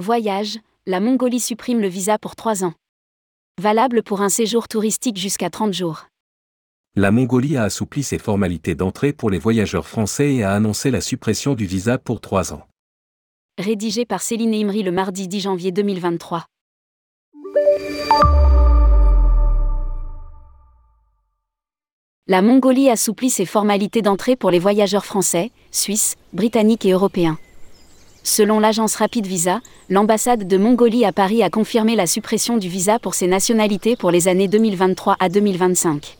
Voyage, la Mongolie supprime le visa pour 3 ans. Valable pour un séjour touristique jusqu'à 30 jours. La Mongolie a assoupli ses formalités d'entrée pour les voyageurs français et a annoncé la suppression du visa pour 3 ans. Rédigé par Céline Imri le mardi 10 janvier 2023. La Mongolie assouplit ses formalités d'entrée pour les voyageurs français, suisses, britanniques et européens. Selon l'agence Rapid Visa, l'ambassade de Mongolie à Paris a confirmé la suppression du visa pour ces nationalités pour les années 2023 à 2025.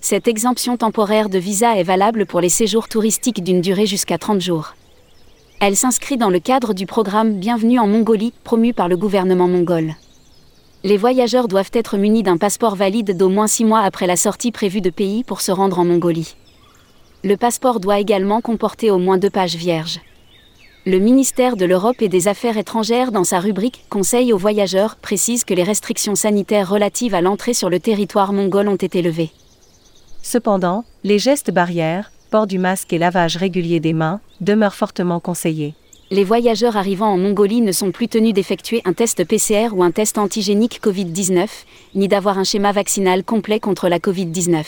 Cette exemption temporaire de visa est valable pour les séjours touristiques d'une durée jusqu'à 30 jours. Elle s'inscrit dans le cadre du programme Bienvenue en Mongolie, promu par le gouvernement mongol. Les voyageurs doivent être munis d'un passeport valide d'au moins 6 mois après la sortie prévue de pays pour se rendre en Mongolie. Le passeport doit également comporter au moins deux pages vierges le ministère de l'Europe et des Affaires étrangères, dans sa rubrique Conseil aux voyageurs, précise que les restrictions sanitaires relatives à l'entrée sur le territoire mongol ont été levées. Cependant, les gestes barrières, port du masque et lavage régulier des mains, demeurent fortement conseillés. Les voyageurs arrivant en Mongolie ne sont plus tenus d'effectuer un test PCR ou un test antigénique Covid-19, ni d'avoir un schéma vaccinal complet contre la Covid-19.